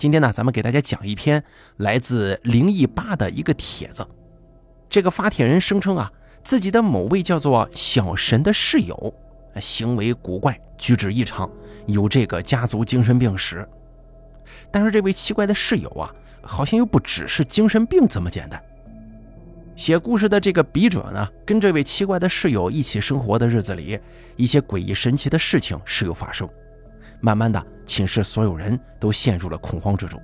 今天呢，咱们给大家讲一篇来自灵异吧的一个帖子。这个发帖人声称啊，自己的某位叫做小神的室友，行为古怪，举止异常，有这个家族精神病史。但是这位奇怪的室友啊，好像又不只是精神病这么简单。写故事的这个笔者呢，跟这位奇怪的室友一起生活的日子里，一些诡异神奇的事情时有发生。慢慢的，寝室所有人都陷入了恐慌之中，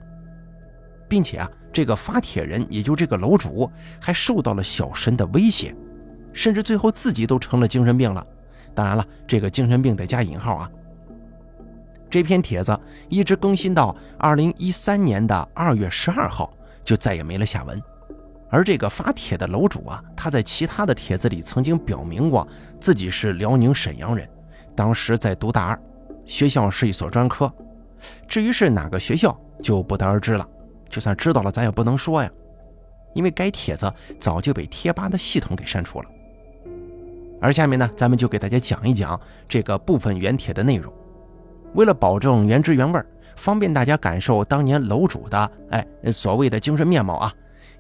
并且啊，这个发帖人，也就这个楼主，还受到了小神的威胁，甚至最后自己都成了精神病了。当然了，这个精神病得加引号啊。这篇帖子一直更新到二零一三年的二月十二号，就再也没了下文。而这个发帖的楼主啊，他在其他的帖子里曾经表明过自己是辽宁沈阳人，当时在读大二。学校是一所专科，至于是哪个学校就不得而知了。就算知道了，咱也不能说呀，因为该帖子早就被贴吧的系统给删除了。而下面呢，咱们就给大家讲一讲这个部分原帖的内容。为了保证原汁原味，方便大家感受当年楼主的哎所谓的精神面貌啊，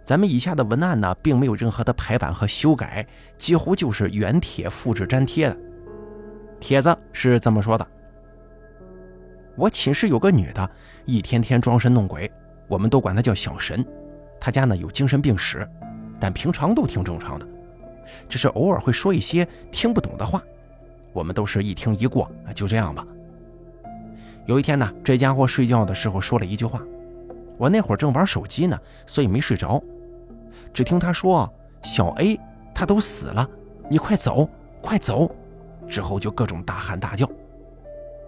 咱们以下的文案呢，并没有任何的排版和修改，几乎就是原帖复制粘贴的。帖子是这么说的。我寝室有个女的，一天天装神弄鬼，我们都管她叫小神。她家呢有精神病史，但平常都挺正常的，只是偶尔会说一些听不懂的话。我们都是一听一过，就这样吧。有一天呢，这家伙睡觉的时候说了一句话，我那会儿正玩手机呢，所以没睡着。只听他说：“小 A 他都死了，你快走，快走！”之后就各种大喊大叫。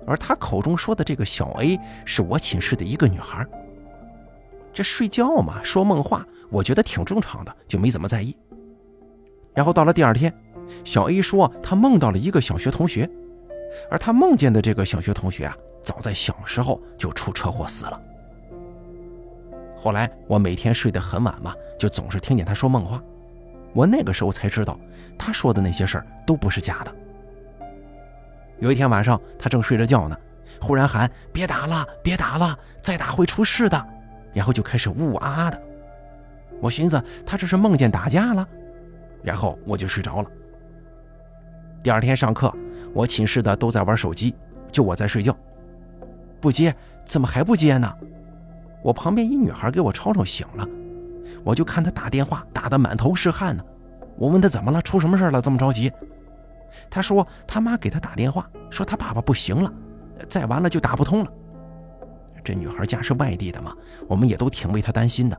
而他口中说的这个小 A 是我寝室的一个女孩。这睡觉嘛，说梦话，我觉得挺正常的，就没怎么在意。然后到了第二天，小 A 说他梦到了一个小学同学，而他梦见的这个小学同学啊，早在小时候就出车祸死了。后来我每天睡得很晚嘛，就总是听见他说梦话。我那个时候才知道，他说的那些事儿都不是假的。有一天晚上，他正睡着觉呢，忽然喊：“别打了，别打了，再打会出事的。”然后就开始呜呜啊啊的。我寻思他这是梦见打架了，然后我就睡着了。第二天上课，我寝室的都在玩手机，就我在睡觉。不接，怎么还不接呢？我旁边一女孩给我吵吵醒了，我就看她打电话打得满头是汗呢。我问她怎么了，出什么事了，这么着急？他说他妈给他打电话，说他爸爸不行了，再完了就打不通了。这女孩家是外地的嘛，我们也都挺为她担心的。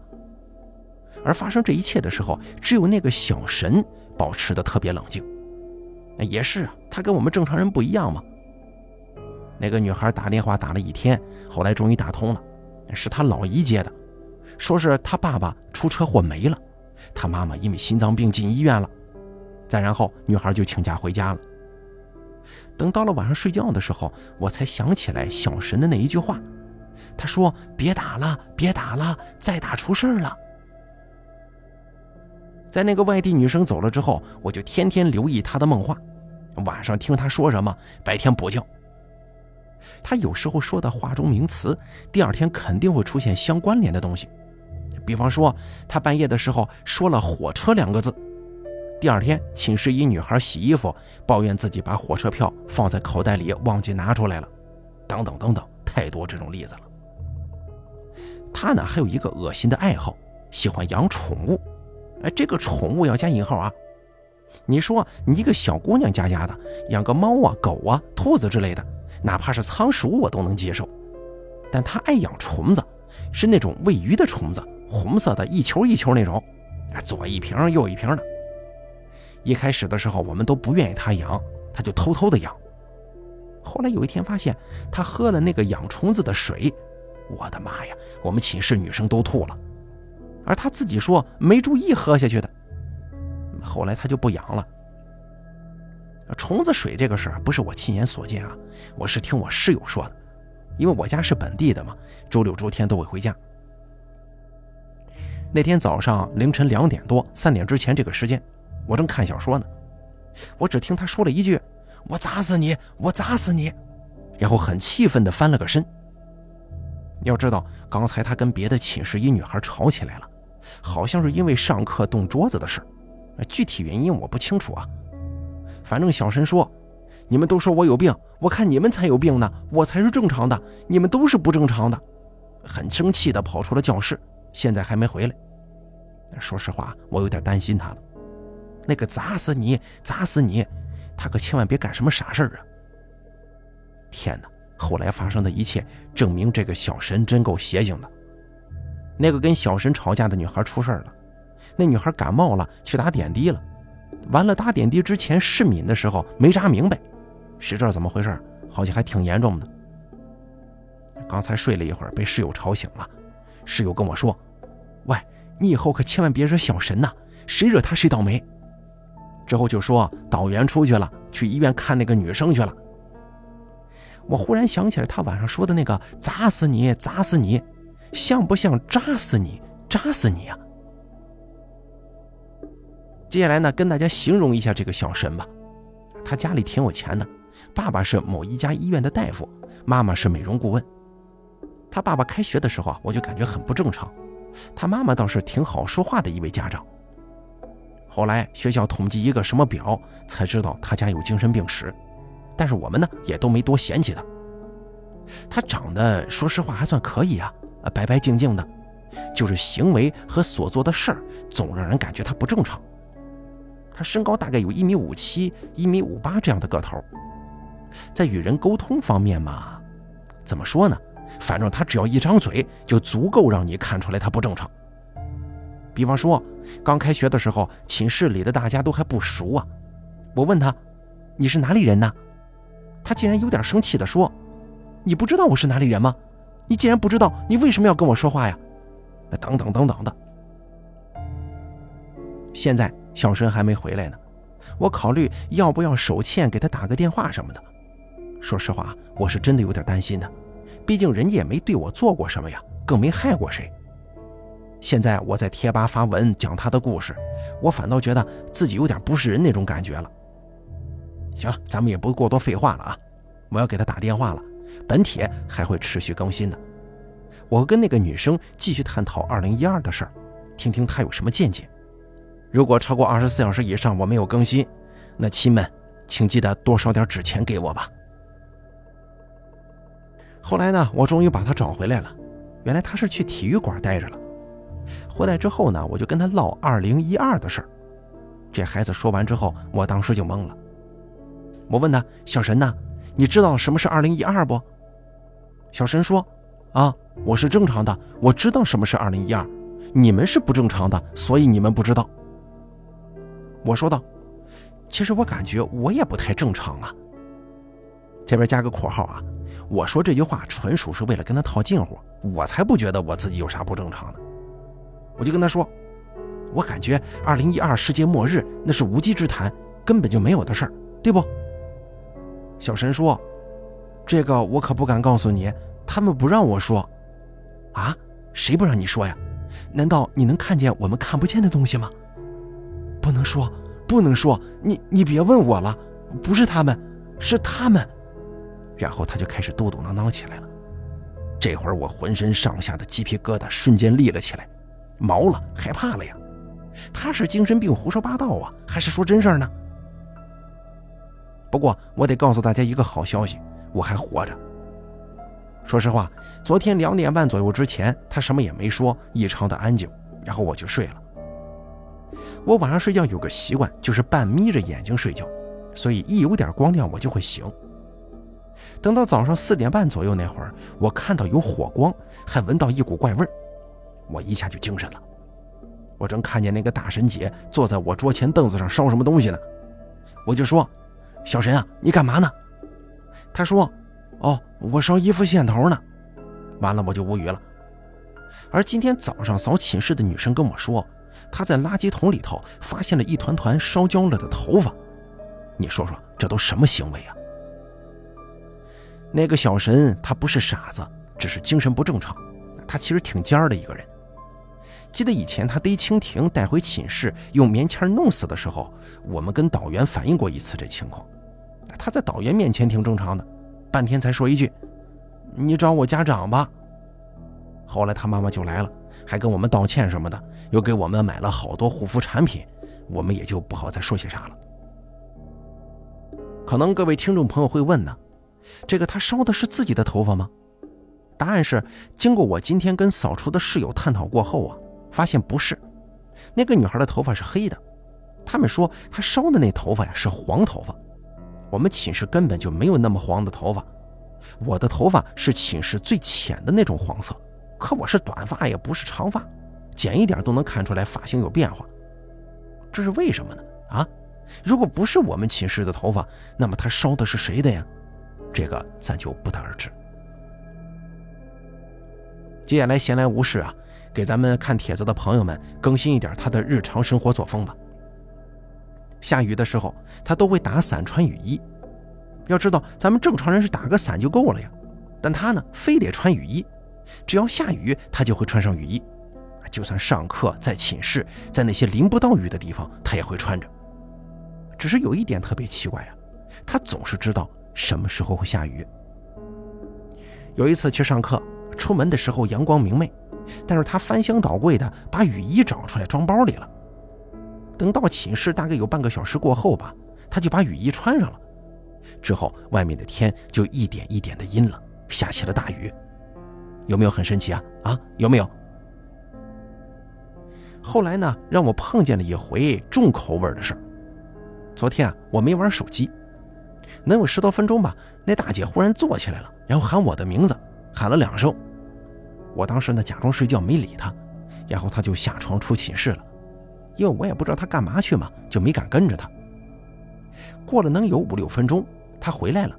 而发生这一切的时候，只有那个小神保持的特别冷静。也是啊，他跟我们正常人不一样嘛。那个女孩打电话打了一天，后来终于打通了，是她老姨接的，说是她爸爸出车祸没了，她妈妈因为心脏病进医院了。再然后，女孩就请假回家了。等到了晚上睡觉的时候，我才想起来小神的那一句话，他说：“别打了，别打了，再打出事儿了。”在那个外地女生走了之后，我就天天留意她的梦话，晚上听她说什么，白天补觉。她有时候说的话中名词，第二天肯定会出现相关联的东西。比方说，她半夜的时候说了“火车”两个字。第二天，寝室一女孩洗衣服，抱怨自己把火车票放在口袋里忘记拿出来了，等等等等，太多这种例子了。他呢还有一个恶心的爱好，喜欢养宠物。哎，这个宠物要加引号啊！你说你一个小姑娘家家的养个猫啊、狗啊、兔子之类的，哪怕是仓鼠我都能接受，但他爱养虫子，是那种喂鱼的虫子，红色的，一球一球那种，左一瓶右一瓶的。一开始的时候，我们都不愿意他养，他就偷偷的养。后来有一天发现他喝了那个养虫子的水，我的妈呀！我们寝室女生都吐了，而他自己说没注意喝下去的。后来他就不养了。虫子水这个事儿不是我亲眼所见啊，我是听我室友说的，因为我家是本地的嘛，周六周天都会回家。那天早上凌晨两点多、三点之前这个时间。我正看小说呢，我只听他说了一句：“我砸死你，我砸死你！”然后很气愤地翻了个身。要知道，刚才他跟别的寝室一女孩吵起来了，好像是因为上课动桌子的事具体原因我不清楚啊。反正小神说：“你们都说我有病，我看你们才有病呢，我才是正常的，你们都是不正常的。”很生气的跑出了教室，现在还没回来。说实话，我有点担心他了。那个砸死你，砸死你，他可千万别干什么傻事儿啊！天哪！后来发生的一切证明，这个小神真够邪性的。那个跟小神吵架的女孩出事了，那女孩感冒了，去打点滴了。完了，打点滴之前试敏的时候没扎明白，谁知道怎么回事？好像还挺严重的。刚才睡了一会儿，被室友吵醒了。室友跟我说：“喂，你以后可千万别惹小神呐，谁惹他谁倒霉。”之后就说导员出去了，去医院看那个女生去了。我忽然想起来，他晚上说的那个“砸死你，砸死你”，像不像“扎死你，扎死你”啊？接下来呢，跟大家形容一下这个小神吧。他家里挺有钱的，爸爸是某一家医院的大夫，妈妈是美容顾问。他爸爸开学的时候啊，我就感觉很不正常。他妈妈倒是挺好说话的一位家长。后来学校统计一个什么表，才知道他家有精神病史。但是我们呢，也都没多嫌弃他。他长得说实话还算可以啊，白白净净的，就是行为和所做的事儿总让人感觉他不正常。他身高大概有一米五七、一米五八这样的个头，在与人沟通方面嘛，怎么说呢？反正他只要一张嘴，就足够让你看出来他不正常。比方说，刚开学的时候，寝室里的大家都还不熟啊，我问他：“你是哪里人呢？”他竟然有点生气地说：“你不知道我是哪里人吗？你既然不知道，你为什么要跟我说话呀？”等等等等的。现在小申还没回来呢，我考虑要不要手欠给他打个电话什么的。说实话，我是真的有点担心的，毕竟人家也没对我做过什么呀，更没害过谁。现在我在贴吧发文讲他的故事，我反倒觉得自己有点不是人那种感觉了。行了，咱们也不过多废话了啊！我要给他打电话了。本帖还会持续更新的。我跟那个女生继续探讨二零一二的事儿，听听她有什么见解。如果超过二十四小时以上我没有更新，那亲们请记得多烧点纸钱给我吧。后来呢，我终于把他找回来了。原来他是去体育馆待着了。回来之后呢，我就跟他唠二零一二的事儿。这孩子说完之后，我当时就懵了。我问他：“小神呐，你知道什么是二零一二不？”小神说：“啊，我是正常的，我知道什么是二零一二。你们是不正常的，所以你们不知道。”我说道：“其实我感觉我也不太正常啊。”这边加个括号啊，我说这句话纯属是为了跟他套近乎，我才不觉得我自己有啥不正常的。我就跟他说：“我感觉二零一二世界末日那是无稽之谈，根本就没有的事儿，对不？”小神说：“这个我可不敢告诉你，他们不让我说。啊，谁不让你说呀？难道你能看见我们看不见的东西吗？不能说，不能说。你你别问我了，不是他们，是他们。”然后他就开始嘟嘟囔囔起来了。这会儿我浑身上下的鸡皮疙瘩瞬间立了起来，毛了，害怕了呀。他是精神病胡说八道啊，还是说真事儿呢？不过我得告诉大家一个好消息，我还活着。说实话，昨天两点半左右之前，他什么也没说，异常的安静，然后我就睡了。我晚上睡觉有个习惯，就是半眯着眼睛睡觉，所以一有点光亮我就会醒。等到早上四点半左右那会儿，我看到有火光，还闻到一股怪味儿，我一下就精神了。我正看见那个大神姐坐在我桌前凳子上烧什么东西呢，我就说。小神啊，你干嘛呢？他说：“哦，我烧衣服线头呢。”完了，我就无语了。而今天早上扫寝室的女生跟我说，她在垃圾桶里头发现了一团团烧焦了的头发。你说说，这都什么行为啊？那个小神他不是傻子，只是精神不正常。他其实挺尖儿的一个人。记得以前他逮蜻蜓带回寝室用棉签弄死的时候，我们跟导员反映过一次这情况。他在导员面前挺正常的，半天才说一句：“你找我家长吧。”后来他妈妈就来了，还跟我们道歉什么的，又给我们买了好多护肤产品，我们也就不好再说些啥了。可能各位听众朋友会问呢，这个他烧的是自己的头发吗？答案是，经过我今天跟扫除的室友探讨过后啊，发现不是，那个女孩的头发是黑的，他们说她烧的那头发呀是黄头发，我们寝室根本就没有那么黄的头发，我的头发是寝室最浅的那种黄色。可我是短发，也不是长发，剪一点都能看出来发型有变化。这是为什么呢？啊，如果不是我们寝室的头发，那么他烧的是谁的呀？这个咱就不得而知。接下来闲来无事啊，给咱们看帖子的朋友们更新一点他的日常生活作风吧。下雨的时候，他都会打伞穿雨衣。要知道，咱们正常人是打个伞就够了呀，但他呢，非得穿雨衣。只要下雨，他就会穿上雨衣，就算上课在寝室，在那些淋不到雨的地方，他也会穿着。只是有一点特别奇怪啊，他总是知道什么时候会下雨。有一次去上课，出门的时候阳光明媚，但是他翻箱倒柜的把雨衣找出来装包里了。等到寝室大概有半个小时过后吧，他就把雨衣穿上了。之后外面的天就一点一点的阴了，下起了大雨。有没有很神奇啊？啊，有没有？后来呢，让我碰见了一回重口味的事儿。昨天啊，我没玩手机，能有十多分钟吧。那大姐忽然坐起来了，然后喊我的名字，喊了两声。我当时呢，假装睡觉没理他，然后他就下床出寝室了。因为我也不知道他干嘛去嘛，就没敢跟着他。过了能有五六分钟，他回来了。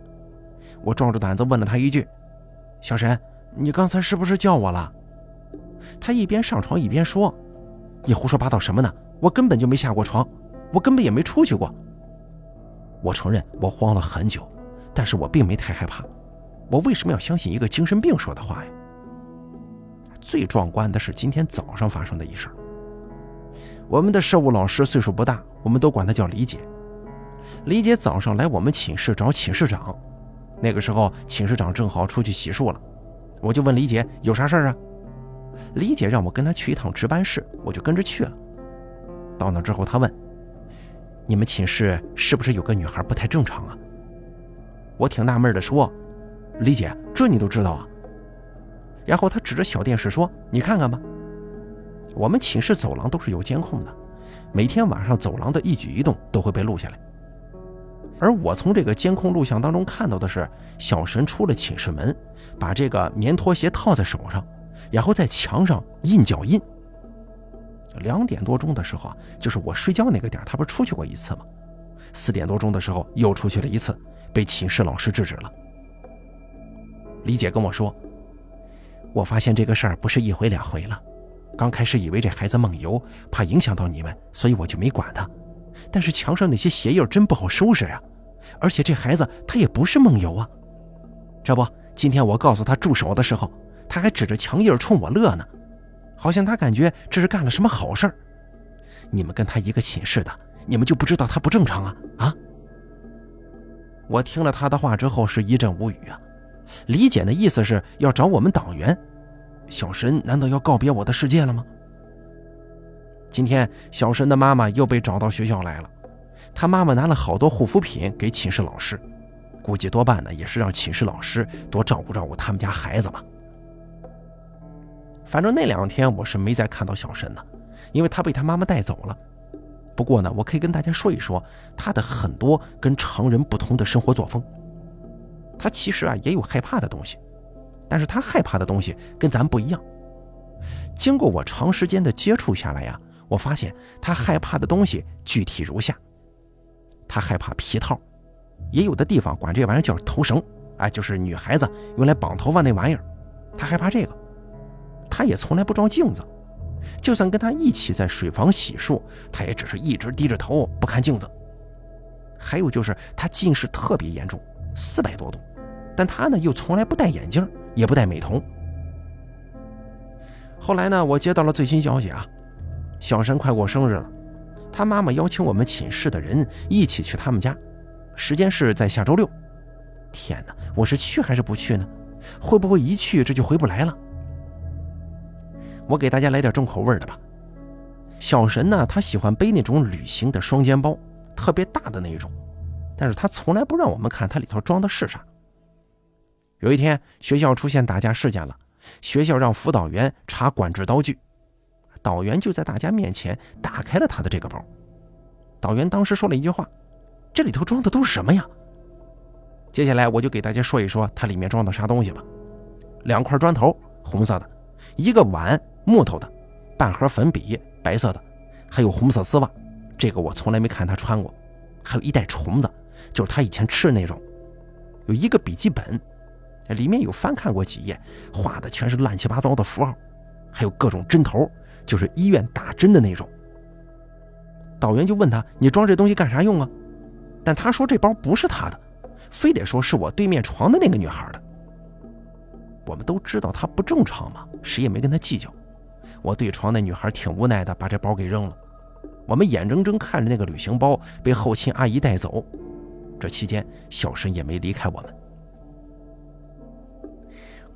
我壮着胆子问了他一句：“小沈。”你刚才是不是叫我了？他一边上床一边说：“你胡说八道什么呢？我根本就没下过床，我根本也没出去过。”我承认我慌了很久，但是我并没太害怕。我为什么要相信一个精神病说的话呀？最壮观的是今天早上发生的一事。我们的事务老师岁数不大，我们都管她叫李姐。李姐早上来我们寝室找寝室长，那个时候寝室长正好出去洗漱了。我就问李姐有啥事儿啊？李姐让我跟她去一趟值班室，我就跟着去了。到那之后，她问：“你们寝室是不是有个女孩不太正常啊？”我挺纳闷的说：“李姐，这你都知道啊？”然后他指着小电视说：“你看看吧，我们寝室走廊都是有监控的，每天晚上走廊的一举一动都会被录下来。而我从这个监控录像当中看到的是，小神出了寝室门。”把这个棉拖鞋套在手上，然后在墙上印脚印。两点多钟的时候啊，就是我睡觉那个点他不是出去过一次吗？四点多钟的时候又出去了一次，被寝室老师制止了。李姐跟我说，我发现这个事儿不是一回两回了。刚开始以为这孩子梦游，怕影响到你们，所以我就没管他。但是墙上那些鞋印真不好收拾呀，而且这孩子他也不是梦游啊，这不。今天我告诉他住手的时候，他还指着墙印冲我乐呢，好像他感觉这是干了什么好事儿。你们跟他一个寝室的，你们就不知道他不正常啊？啊！我听了他的话之后是一阵无语啊。李简的意思是要找我们党员，小神难道要告别我的世界了吗？今天小神的妈妈又被找到学校来了，他妈妈拿了好多护肤品给寝室老师。估计多半呢，也是让寝室老师多照顾照顾他们家孩子吧。反正那两天我是没再看到小神了，因为他被他妈妈带走了。不过呢，我可以跟大家说一说他的很多跟常人不同的生活作风。他其实啊也有害怕的东西，但是他害怕的东西跟咱不一样。经过我长时间的接触下来呀，我发现他害怕的东西具体如下：他害怕皮套。也有的地方管这玩意儿叫头绳，哎，就是女孩子用来绑头发那玩意儿。他害怕这个，他也从来不照镜子，就算跟他一起在水房洗漱，他也只是一直低着头不看镜子。还有就是他近视特别严重，四百多度，但他呢又从来不戴眼镜，也不戴美瞳。后来呢，我接到了最新消息啊，小山快过生日了，他妈妈邀请我们寝室的人一起去他们家。时间是在下周六。天哪，我是去还是不去呢？会不会一去这就回不来了？我给大家来点重口味的吧。小神呢，他喜欢背那种旅行的双肩包，特别大的那一种，但是他从来不让我们看它里头装的是啥。有一天，学校出现打架事件了，学校让辅导员查管制刀具，导员就在大家面前打开了他的这个包。导员当时说了一句话：“这里头装的都是什么呀？”接下来我就给大家说一说它里面装的啥东西吧。两块砖头，红色的；一个碗，木头的；半盒粉笔，白色的；还有红色丝袜，这个我从来没看他穿过；还有一袋虫子，就是他以前吃的那种；有一个笔记本，里面有翻看过几页，画的全是乱七八糟的符号；还有各种针头，就是医院打针的那种。导员就问他：“你装这东西干啥用啊？”但他说这包不是他的。非得说是我对面床的那个女孩的，我们都知道她不正常嘛，谁也没跟她计较。我对床那女孩挺无奈的，把这包给扔了。我们眼睁睁看着那个旅行包被后勤阿姨带走，这期间小申也没离开我们。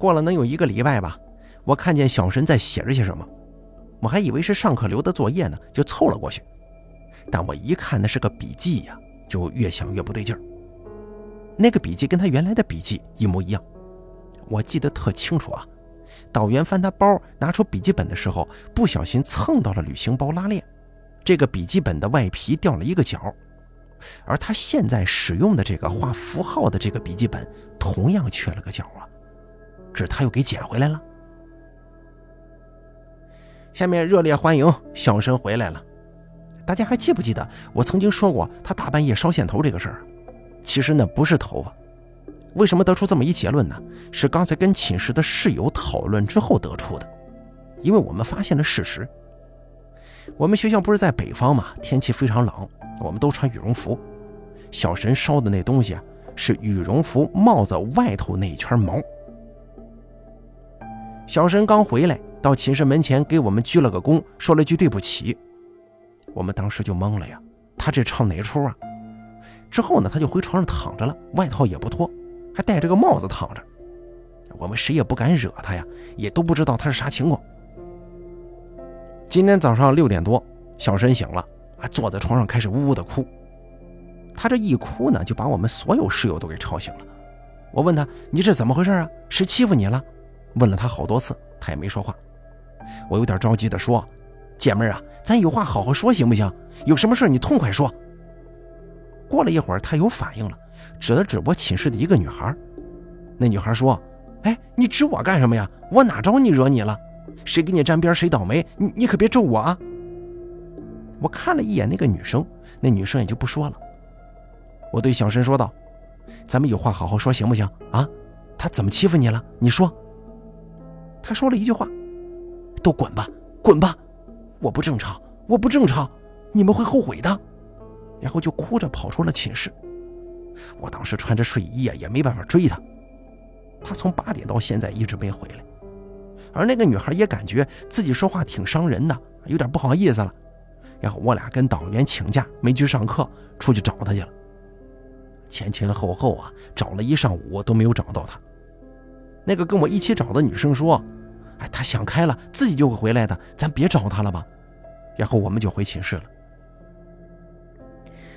过了能有一个礼拜吧，我看见小神在写着些什么，我还以为是上课留的作业呢，就凑了过去。但我一看那是个笔记呀，就越想越不对劲儿。那个笔记跟他原来的笔记一模一样，我记得特清楚啊。导员翻他包拿出笔记本的时候，不小心蹭到了旅行包拉链，这个笔记本的外皮掉了一个角，而他现在使用的这个画符号的这个笔记本同样缺了个角啊，这他又给捡回来了。下面热烈欢迎小神回来了，大家还记不记得我曾经说过他大半夜烧线头这个事儿？其实那不是头发，为什么得出这么一结论呢？是刚才跟寝室的室友讨论之后得出的。因为我们发现了事实。我们学校不是在北方嘛，天气非常冷，我们都穿羽绒服。小神烧的那东西啊，是羽绒服帽子外头那一圈毛。小神刚回来，到寝室门前给我们鞠了个躬，说了句对不起。我们当时就懵了呀，他这唱哪出啊？之后呢，他就回床上躺着了，外套也不脱，还戴着个帽子躺着。我们谁也不敢惹他呀，也都不知道他是啥情况。今天早上六点多，小申醒了，还坐在床上开始呜呜的哭。他这一哭呢，就把我们所有室友都给吵醒了。我问他：“你这怎么回事啊？谁欺负你了？”问了他好多次，他也没说话。我有点着急的说：“姐妹啊，咱有话好好说行不行？有什么事你痛快说。”过了一会儿，他有反应了，指了指我寝室的一个女孩。那女孩说：“哎，你指我干什么呀？我哪招你惹你了？谁给你沾边谁倒霉？你你可别咒我啊！”我看了一眼那个女生，那女生也就不说了。我对小申说道：“咱们有话好好说，行不行？啊，他怎么欺负你了？你说。”他说了一句话：“都滚吧，滚吧！我不正常，我不正常，你们会后悔的。”然后就哭着跑出了寝室。我当时穿着睡衣啊，也没办法追他。他从八点到现在一直没回来，而那个女孩也感觉自己说话挺伤人的，有点不好意思了。然后我俩跟导员请假，没去上课，出去找他去了。前前后后啊，找了一上午都没有找到他。那个跟我一起找的女生说：“哎，她想开了，自己就会回来的，咱别找她了吧。”然后我们就回寝室了。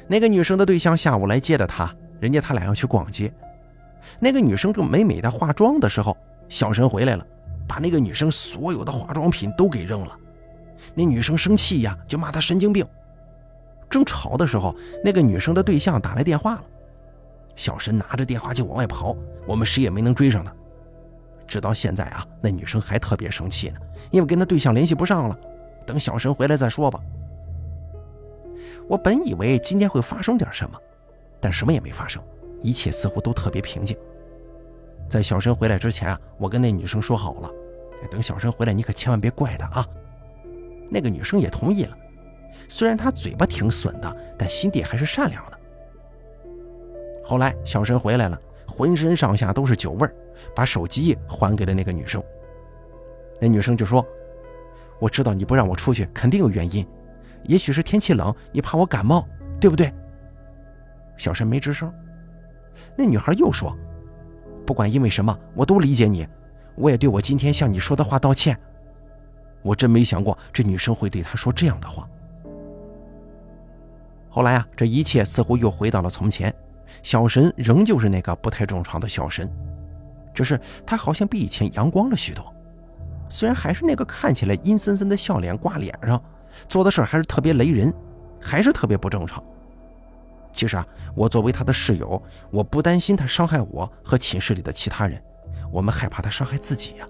那个女生的对象下午来接的她，人家他俩要去逛街。那个女生正美美的化妆的时候，小神回来了，把那个女生所有的化妆品都给扔了。那女生生气呀，就骂他神经病。正吵的时候，那个女生的对象打来电话了，小神拿着电话就往外跑，我们谁也没能追上他。直到现在啊，那女生还特别生气呢，因为跟她对象联系不上了，等小神回来再说吧。我本以为今天会发生点什么，但什么也没发生，一切似乎都特别平静。在小神回来之前啊，我跟那女生说好了，等小神回来，你可千万别怪他啊。那个女生也同意了，虽然她嘴巴挺损的，但心地还是善良的。后来小神回来了，浑身上下都是酒味儿，把手机还给了那个女生。那女生就说：“我知道你不让我出去，肯定有原因。”也许是天气冷，你怕我感冒，对不对？小申没吱声。那女孩又说：“不管因为什么，我都理解你，我也对我今天向你说的话道歉。”我真没想过这女生会对他说这样的话。后来啊，这一切似乎又回到了从前，小神仍旧是那个不太正常的小神，只是他好像比以前阳光了许多。虽然还是那个看起来阴森森的笑脸挂脸上，做的事还是特别雷人，还是特别不正常。其实啊，我作为他的室友，我不担心他伤害我和寝室里的其他人，我们害怕他伤害自己呀。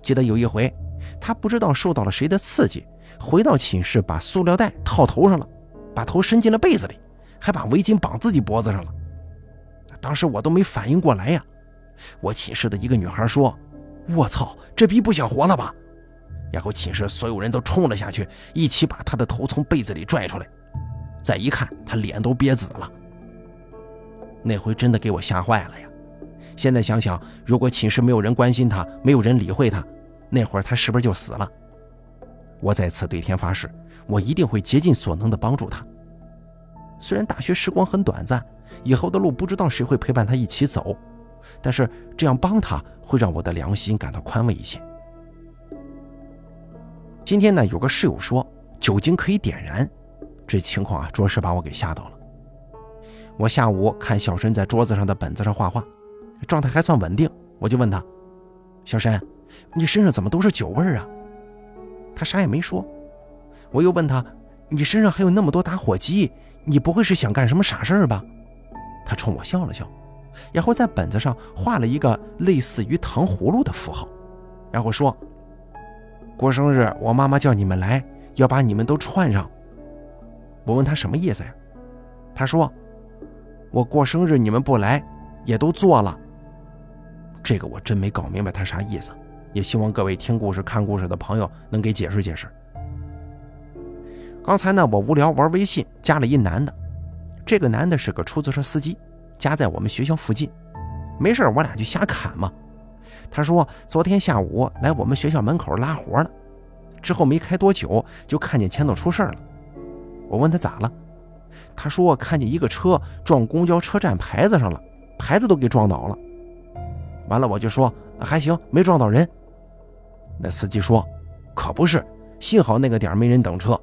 记得有一回，他不知道受到了谁的刺激，回到寝室把塑料袋套头上了，把头伸进了被子里，还把围巾绑自己脖子上了。当时我都没反应过来呀。我寝室的一个女孩说。我操，这逼不想活了吧？然后寝室所有人都冲了下去，一起把他的头从被子里拽出来。再一看，他脸都憋紫了。那回真的给我吓坏了呀！现在想想，如果寝室没有人关心他，没有人理会他，那会儿他是不是就死了？我在此对天发誓，我一定会竭尽所能的帮助他。虽然大学时光很短暂，以后的路不知道谁会陪伴他一起走。但是这样帮他会让我的良心感到宽慰一些。今天呢，有个室友说酒精可以点燃，这情况啊，着实把我给吓到了。我下午看小申在桌子上的本子上画画，状态还算稳定，我就问他：“小申，你身上怎么都是酒味啊？”他啥也没说。我又问他：“你身上还有那么多打火机，你不会是想干什么傻事儿吧？”他冲我笑了笑。然后在本子上画了一个类似于糖葫芦的符号，然后说：“过生日，我妈妈叫你们来，要把你们都串上。”我问他什么意思呀？他说：“我过生日你们不来，也都做了。”这个我真没搞明白他啥意思，也希望各位听故事、看故事的朋友能给解释解释。刚才呢，我无聊玩微信，加了一男的，这个男的是个出租车司机。家在我们学校附近，没事我俩就瞎侃嘛。他说昨天下午来我们学校门口拉活了，之后没开多久就看见前头出事了。我问他咋了，他说看见一个车撞公交车站牌子上了，牌子都给撞倒了。完了我就说还行，没撞到人。那司机说可不是，幸好那个点没人等车，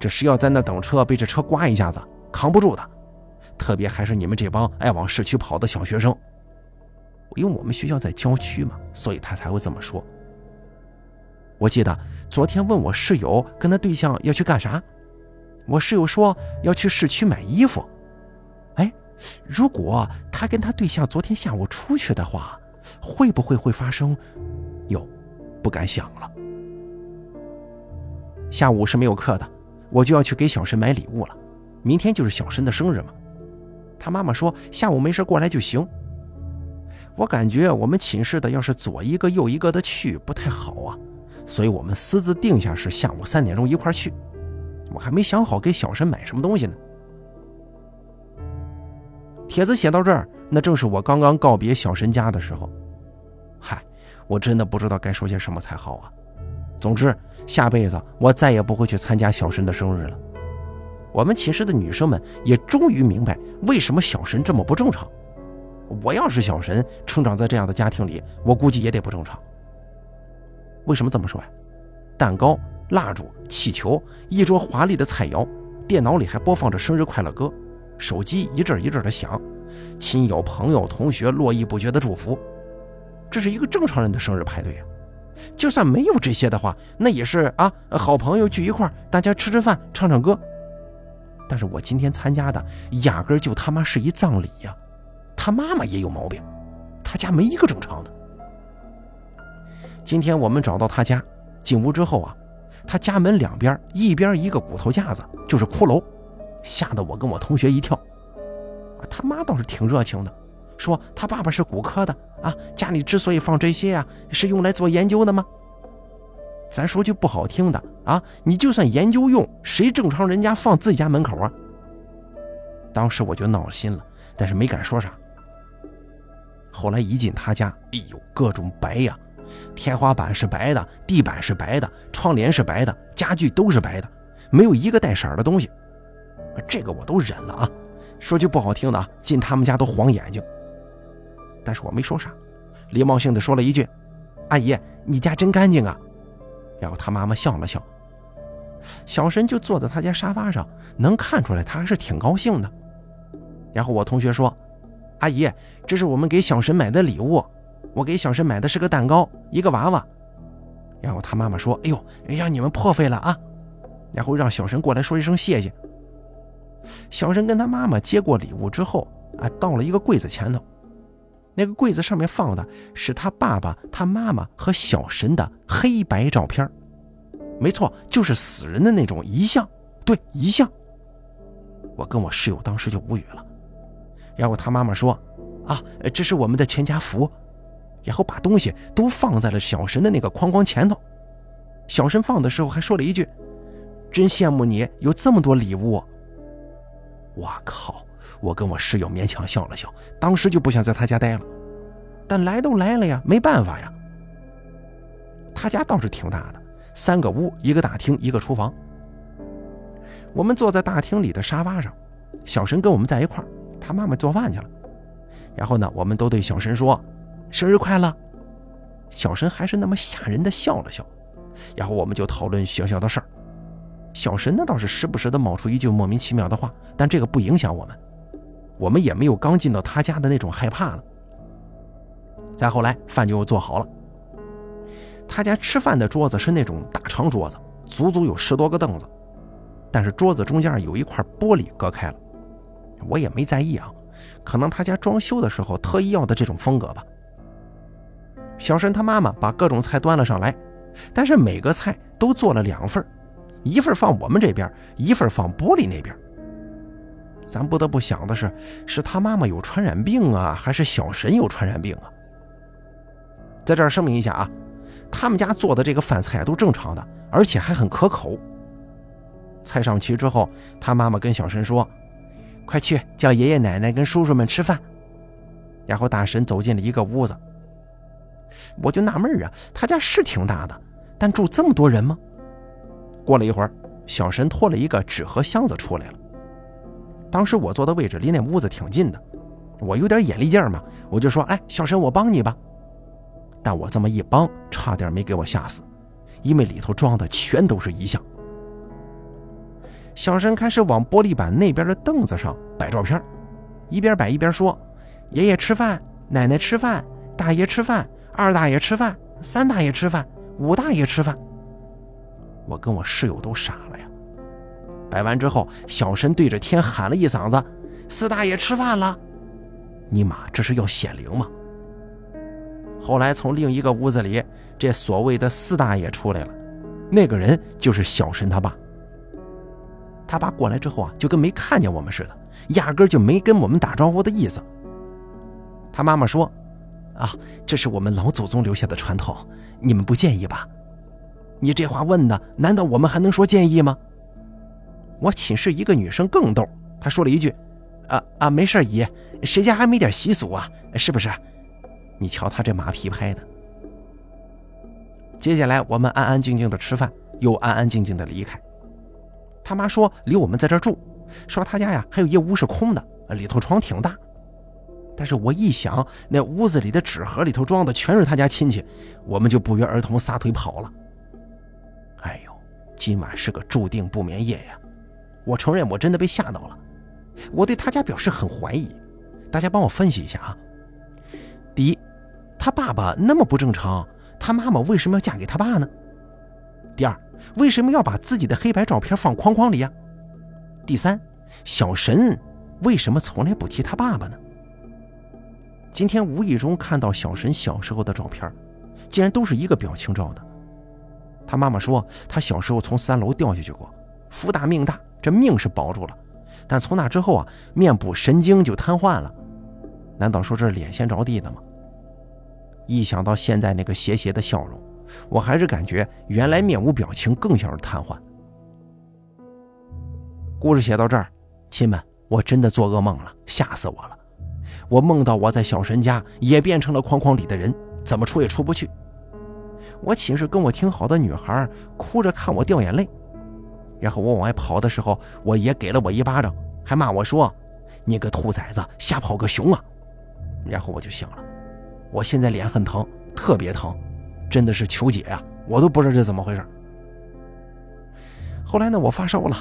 这谁要在那等车被这车刮一下子，扛不住的。特别还是你们这帮爱往市区跑的小学生，因为我们学校在郊区嘛，所以他才会这么说。我记得昨天问我室友跟他对象要去干啥，我室友说要去市区买衣服。哎，如果他跟他对象昨天下午出去的话，会不会会发生？哟，不敢想了。下午是没有课的，我就要去给小申买礼物了。明天就是小申的生日嘛。他妈妈说下午没事过来就行。我感觉我们寝室的要是左一个右一个的去不太好啊，所以我们私自定下是下午三点钟一块去。我还没想好给小申买什么东西呢。帖子写到这儿，那正是我刚刚告别小申家的时候。嗨，我真的不知道该说些什么才好啊。总之，下辈子我再也不会去参加小神的生日了。我们寝室的女生们也终于明白为什么小神这么不正常。我要是小神，成长在这样的家庭里，我估计也得不正常。为什么这么说呀？蛋糕、蜡烛、气球，一桌华丽的菜肴，电脑里还播放着生日快乐歌，手机一阵一阵的响，亲友、朋友、同学络绎不绝的祝福，这是一个正常人的生日派对啊！就算没有这些的话，那也是啊，好朋友聚一块大家吃吃饭，唱唱歌。但是我今天参加的压根就他妈是一葬礼呀！他妈妈也有毛病，他家没一个正常的。今天我们找到他家，进屋之后啊，他家门两边一边一个骨头架子，就是骷髅，吓得我跟我同学一跳。他妈倒是挺热情的，说他爸爸是骨科的啊，家里之所以放这些呀，是用来做研究的吗？咱说句不好听的啊，你就算研究用，谁正常人家放自己家门口啊？当时我就闹心了，但是没敢说啥。后来一进他家，哎呦，各种白呀，天花板是白的，地板是白的，窗帘是白的，家具都是白的，没有一个带色儿的东西。这个我都忍了啊。说句不好听的啊，进他们家都晃眼睛。但是我没说啥，礼貌性的说了一句：“阿姨，你家真干净啊。”然后他妈妈笑了笑。小神就坐在他家沙发上，能看出来他还是挺高兴的。然后我同学说：“阿姨，这是我们给小神买的礼物，我给小神买的是个蛋糕，一个娃娃。”然后他妈妈说：“哎呦，让你们破费了啊！”然后让小神过来说一声谢谢。小神跟他妈妈接过礼物之后，啊，到了一个柜子前头，那个柜子上面放的是他爸爸、他妈妈和小神的黑白照片。没错，就是死人的那种遗像，对，遗像。我跟我室友当时就无语了。然后他妈妈说：“啊，这是我们的全家福。”然后把东西都放在了小神的那个框框前头。小神放的时候还说了一句：“真羡慕你有这么多礼物。”我靠！我跟我室友勉强笑了笑，当时就不想在他家待了。但来都来了呀，没办法呀。他家倒是挺大的。三个屋，一个大厅，一个厨房。我们坐在大厅里的沙发上，小神跟我们在一块儿，他妈妈做饭去了。然后呢，我们都对小神说：“生日快乐。”小神还是那么吓人的笑了笑。然后我们就讨论学校的事儿。小神呢倒是时不时的冒出一句莫名其妙的话，但这个不影响我们，我们也没有刚进到他家的那种害怕了。再后来，饭就做好了。他家吃饭的桌子是那种大长桌子，足足有十多个凳子，但是桌子中间有一块玻璃隔开了。我也没在意啊，可能他家装修的时候特意要的这种风格吧。小申他妈妈把各种菜端了上来，但是每个菜都做了两份，一份放我们这边，一份放玻璃那边。咱不得不想的是，是他妈妈有传染病啊，还是小神有传染病啊？在这儿声明一下啊。他们家做的这个饭菜都正常的，而且还很可口。菜上齐之后，他妈妈跟小神说：“快去叫爷爷奶奶跟叔叔们吃饭。”然后大神走进了一个屋子。我就纳闷啊，他家是挺大的，但住这么多人吗？过了一会儿，小神拖了一个纸盒箱子出来了。当时我坐的位置离那屋子挺近的，我有点眼力劲儿嘛，我就说：“哎，小神，我帮你吧。”但我这么一帮，差点没给我吓死，因为里头装的全都是遗像。小神开始往玻璃板那边的凳子上摆照片，一边摆一边说：“爷爷吃饭，奶奶吃饭，大爷吃饭，二大爷吃饭，三大爷吃饭，五大爷吃饭。”我跟我室友都傻了！摆完之后，小申对着天喊了一嗓子：“四大爷吃饭了！”尼玛，这是要显灵吗？后来从另一个屋子里，这所谓的四大爷出来了，那个人就是小申他爸。他爸过来之后啊，就跟没看见我们似的，压根就没跟我们打招呼的意思。他妈妈说：“啊，这是我们老祖宗留下的传统，你们不介意吧？”你这话问的，难道我们还能说介意吗？我寝室一个女生更逗，她说了一句：“啊啊，没事姨，谁家还没点习俗啊？是不是？”你瞧他这马屁拍的。接下来我们安安静静的吃饭，又安安静静的离开。他妈说留我们在这住，说他家呀还有一屋是空的，里头床挺大。但是我一想，那屋子里的纸盒里头装的全是他家亲戚，我们就不约而同撒腿跑了。哎呦，今晚是个注定不眠夜呀！我承认我真的被吓到了，我对他家表示很怀疑。大家帮我分析一下啊。第一。他爸爸那么不正常，他妈妈为什么要嫁给他爸呢？第二，为什么要把自己的黑白照片放框框里呀？第三，小神为什么从来不提他爸爸呢？今天无意中看到小神小时候的照片，竟然都是一个表情照的。他妈妈说他小时候从三楼掉下去过，福大命大，这命是保住了，但从那之后啊，面部神经就瘫痪了。难道说这脸先着地的吗？一想到现在那个邪邪的笑容，我还是感觉原来面无表情更像是瘫痪。故事写到这儿，亲们，我真的做噩梦了，吓死我了！我梦到我在小神家也变成了框框里的人，怎么出也出不去。我寝室跟我挺好的女孩哭着看我掉眼泪，然后我往外跑的时候，我爷给了我一巴掌，还骂我说：“你个兔崽子，吓跑个熊啊！”然后我就醒了。我现在脸很疼，特别疼，真的是求解呀！我都不知道这怎么回事。后来呢，我发烧了，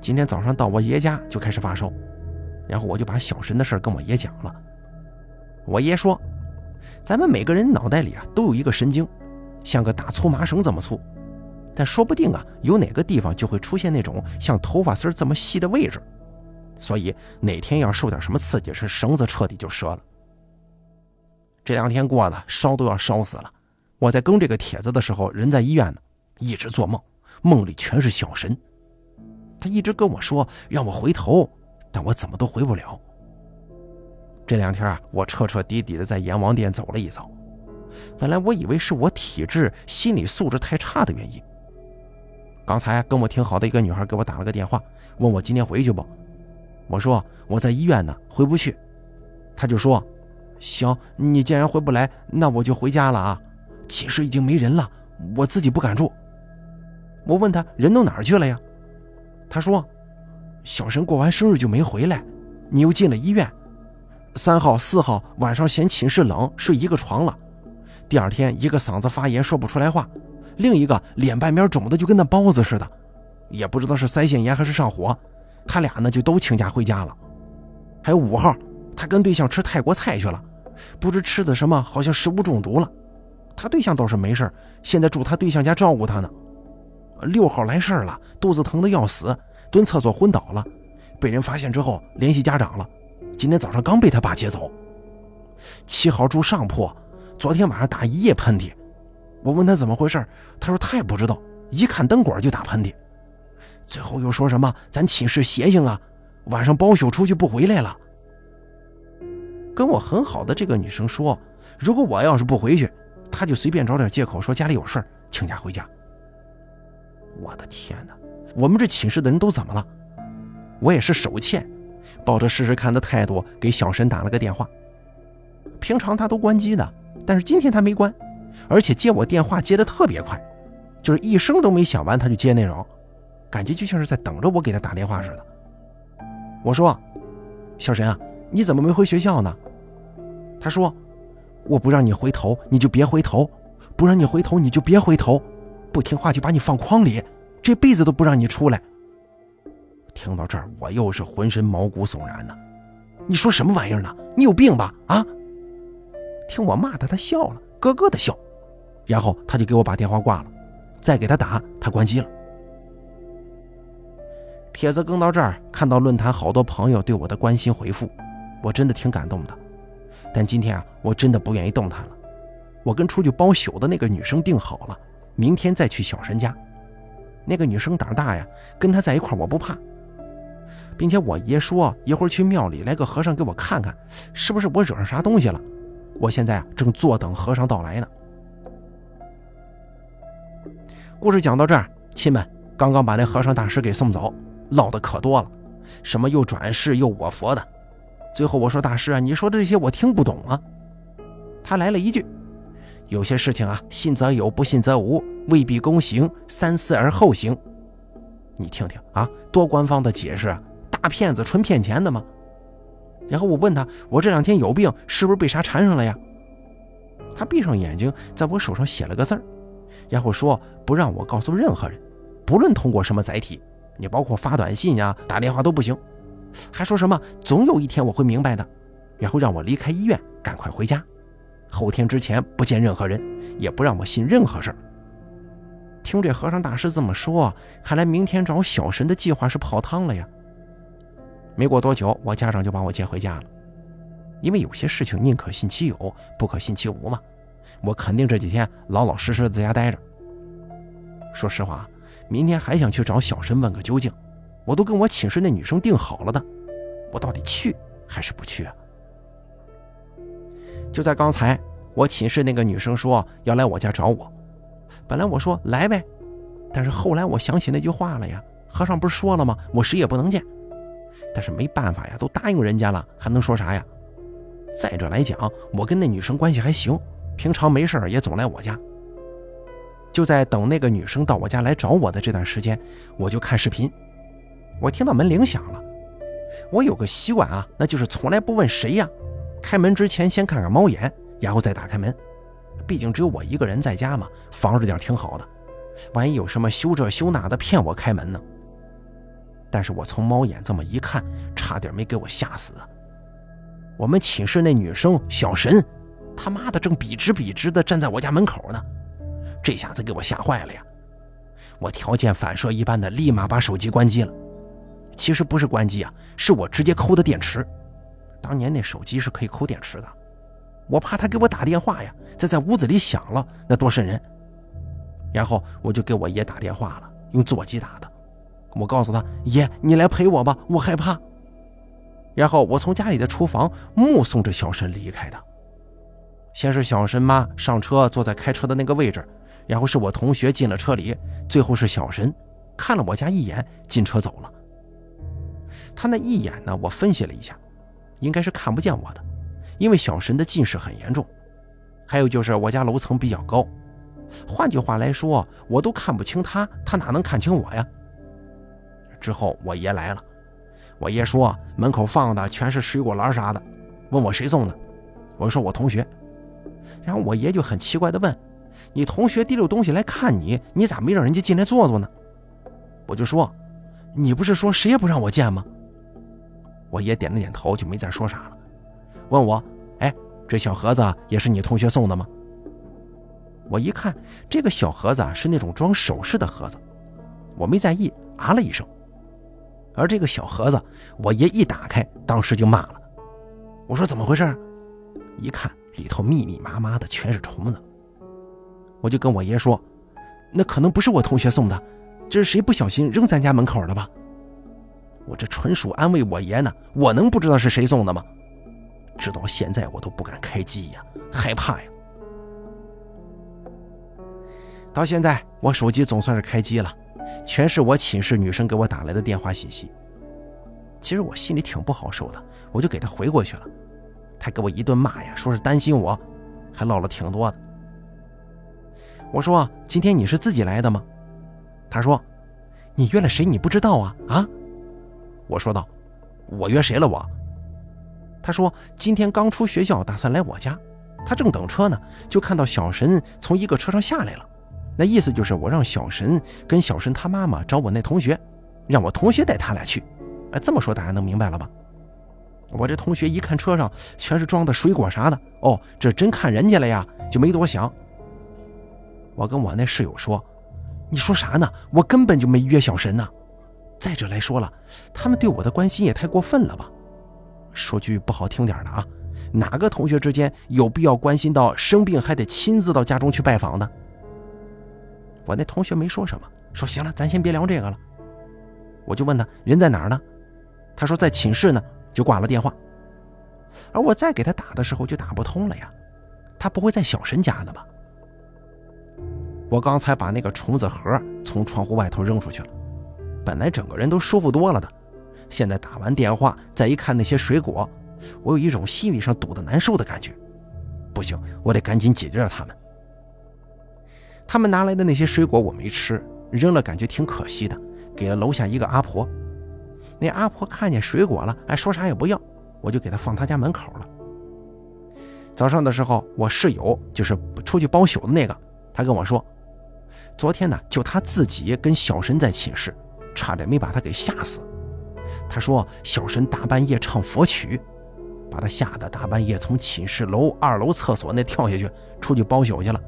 今天早上到我爷家就开始发烧，然后我就把小神的事跟我爷讲了。我爷说，咱们每个人脑袋里啊都有一个神经，像个大粗麻绳这么粗，但说不定啊有哪个地方就会出现那种像头发丝这么细的位置，所以哪天要受点什么刺激，是绳子彻底就折了。这两天过的烧都要烧死了，我在更这个帖子的时候，人在医院呢，一直做梦。梦里全是小神，他一直跟我说让我回头，但我怎么都回不了。这两天啊，我彻彻底底的在阎王殿走了一遭。本来我以为是我体质、心理素质太差的原因。刚才跟我挺好的一个女孩给我打了个电话，问我今天回去不？我说我在医院呢，回不去。她就说：“行，你既然回不来，那我就回家了啊。寝室已经没人了，我自己不敢住。”我问她人都哪儿去了呀？她说：“小神过完生日就没回来，你又进了医院。三号、四号晚上嫌寝室冷，睡一个床了。第二天一个嗓子发炎说不出来话，另一个脸半边肿的就跟那包子似的，也不知道是腮腺炎还是上火。他俩呢就都请假回家了。还有五号，他跟对象吃泰国菜去了，不知吃的什么，好像食物中毒了。他对象倒是没事，现在住他对象家照顾他呢。”六号来事儿了，肚子疼的要死，蹲厕所昏倒了，被人发现之后联系家长了，今天早上刚被他爸接走。七号住上铺，昨天晚上打一夜喷嚏，我问他怎么回事，他说他也不知道，一看灯管就打喷嚏，最后又说什么咱寝室邪性啊，晚上包宿出去不回来了。跟我很好的这个女生说，如果我要是不回去，他就随便找点借口说家里有事请假回家。我的天哪！我们这寝室的人都怎么了？我也是手欠，抱着试试看的态度给小神打了个电话。平常他都关机的，但是今天他没关，而且接我电话接的特别快，就是一声都没响完他就接内容，感觉就像是在等着我给他打电话似的。我说：“小神啊，你怎么没回学校呢？”他说：“我不让你回头，你就别回头；不让你回头，你就别回头。”不听话就把你放筐里，这辈子都不让你出来。听到这儿，我又是浑身毛骨悚然呢。你说什么玩意儿呢？你有病吧？啊！听我骂他，他笑了，咯咯的笑，然后他就给我把电话挂了，再给他打，他关机了。帖子更到这儿，看到论坛好多朋友对我的关心回复，我真的挺感动的。但今天啊，我真的不愿意动弹了。我跟出去包宿的那个女生定好了。明天再去小神家，那个女生胆大呀，跟她在一块我不怕，并且我爷说一会儿去庙里来个和尚给我看看，是不是我惹上啥东西了。我现在啊正坐等和尚到来呢。故事讲到这儿，亲们刚刚把那和尚大师给送走，唠的可多了，什么又转世又我佛的，最后我说大师啊，你说的这些我听不懂啊。他来了一句。有些事情啊，信则有，不信则无，未必公行，三思而后行。你听听啊，多官方的解释啊，大骗子，纯骗钱的吗？然后我问他，我这两天有病，是不是被啥缠上了呀？他闭上眼睛，在我手上写了个字儿，然后说不让我告诉任何人，不论通过什么载体，你包括发短信呀、打电话都不行。还说什么总有一天我会明白的，然后让我离开医院，赶快回家。后天之前不见任何人，也不让我信任何事儿。听这和尚大师这么说，看来明天找小神的计划是泡汤了呀。没过多久，我家长就把我接回家了，因为有些事情宁可信其有，不可信其无嘛。我肯定这几天老老实实在家待着。说实话，明天还想去找小申问个究竟。我都跟我寝室那女生定好了的，我到底去还是不去啊？就在刚才，我寝室那个女生说要来我家找我。本来我说来呗，但是后来我想起那句话了呀，和尚不是说了吗？我谁也不能见。但是没办法呀，都答应人家了，还能说啥呀？再者来讲，我跟那女生关系还行，平常没事也总来我家。就在等那个女生到我家来找我的这段时间，我就看视频。我听到门铃响了，我有个习惯啊，那就是从来不问谁呀。开门之前先看看猫眼，然后再打开门。毕竟只有我一个人在家嘛，防着点挺好的。万一有什么修这修那的骗我开门呢？但是我从猫眼这么一看，差点没给我吓死！我们寝室那女生小神，他妈的正笔直笔直的站在我家门口呢，这下子给我吓坏了呀！我条件反射一般的立马把手机关机了。其实不是关机啊，是我直接抠的电池。当年那手机是可以抠电池的，我怕他给我打电话呀，再在屋子里响了，那多瘆人。然后我就给我爷打电话了，用座机打的。我告诉他：“爷，你来陪我吧，我害怕。”然后我从家里的厨房目送着小沈离开的。先是小神妈上车，坐在开车的那个位置，然后是我同学进了车里，最后是小神看了我家一眼，进车走了。他那一眼呢，我分析了一下，应该是看不见我的，因为小神的近视很严重，还有就是我家楼层比较高。换句话来说，我都看不清他，他哪能看清我呀？之后我爷来了，我爷说门口放的全是水果篮啥的，问我谁送的，我说我同学。然后我爷就很奇怪的问：“你同学提溜东西来看你，你咋没让人家进来坐坐呢？”我就说：“你不是说谁也不让我见吗？”我爷点了点头，就没再说啥了，问我：“哎，这小盒子也是你同学送的吗？”我一看，这个小盒子是那种装首饰的盒子，我没在意，啊了一声。而这个小盒子，我爷一打开，当时就骂了。我说怎么回事？一看里头密密麻麻的全是虫子，我就跟我爷说：“那可能不是我同学送的，这是谁不小心扔咱家门口的吧？”我这纯属安慰我爷呢，我能不知道是谁送的吗？直到现在我都不敢开机呀，害怕呀。到现在，我手机总算是开机了，全是我寝室女生给我打来的电话信息。其实我心里挺不好受的，我就给她回过去了。他给我一顿骂呀，说是担心我，还唠了挺多的。我说：“今天你是自己来的吗？”他说：“你约了谁？你不知道啊？”啊？我说道：“我约谁了？我？”他说：“今天刚出学校，打算来我家。他正等车呢，就看到小神从一个车上下来了。”那意思就是我让小神跟小神他妈妈找我那同学，让我同学带他俩去。哎，这么说大家能明白了吧？我这同学一看车上全是装的水果啥的，哦，这真看人家了呀，就没多想。我跟我那室友说：“你说啥呢？我根本就没约小神呢。再者来说了，他们对我的关心也太过分了吧？说句不好听点的啊，哪个同学之间有必要关心到生病还得亲自到家中去拜访呢？”我那同学没说什么，说行了，咱先别聊这个了。我就问他人在哪儿呢？他说在寝室呢，就挂了电话。而我再给他打的时候就打不通了呀，他不会在小神家呢吧？我刚才把那个虫子盒从窗户外头扔出去了，本来整个人都舒服多了的，现在打完电话再一看那些水果，我有一种心理上堵得难受的感觉。不行，我得赶紧解决了他们。他们拿来的那些水果我没吃，扔了感觉挺可惜的，给了楼下一个阿婆。那阿婆看见水果了，哎，说啥也不要，我就给她放她家门口了。早上的时候，我室友就是出去包宿的那个，他跟我说，昨天呢就他自己跟小神在寝室，差点没把他给吓死。他说小神大半夜唱佛曲，把他吓得大半夜从寝室楼二楼厕所那跳下去，出去包宿去了。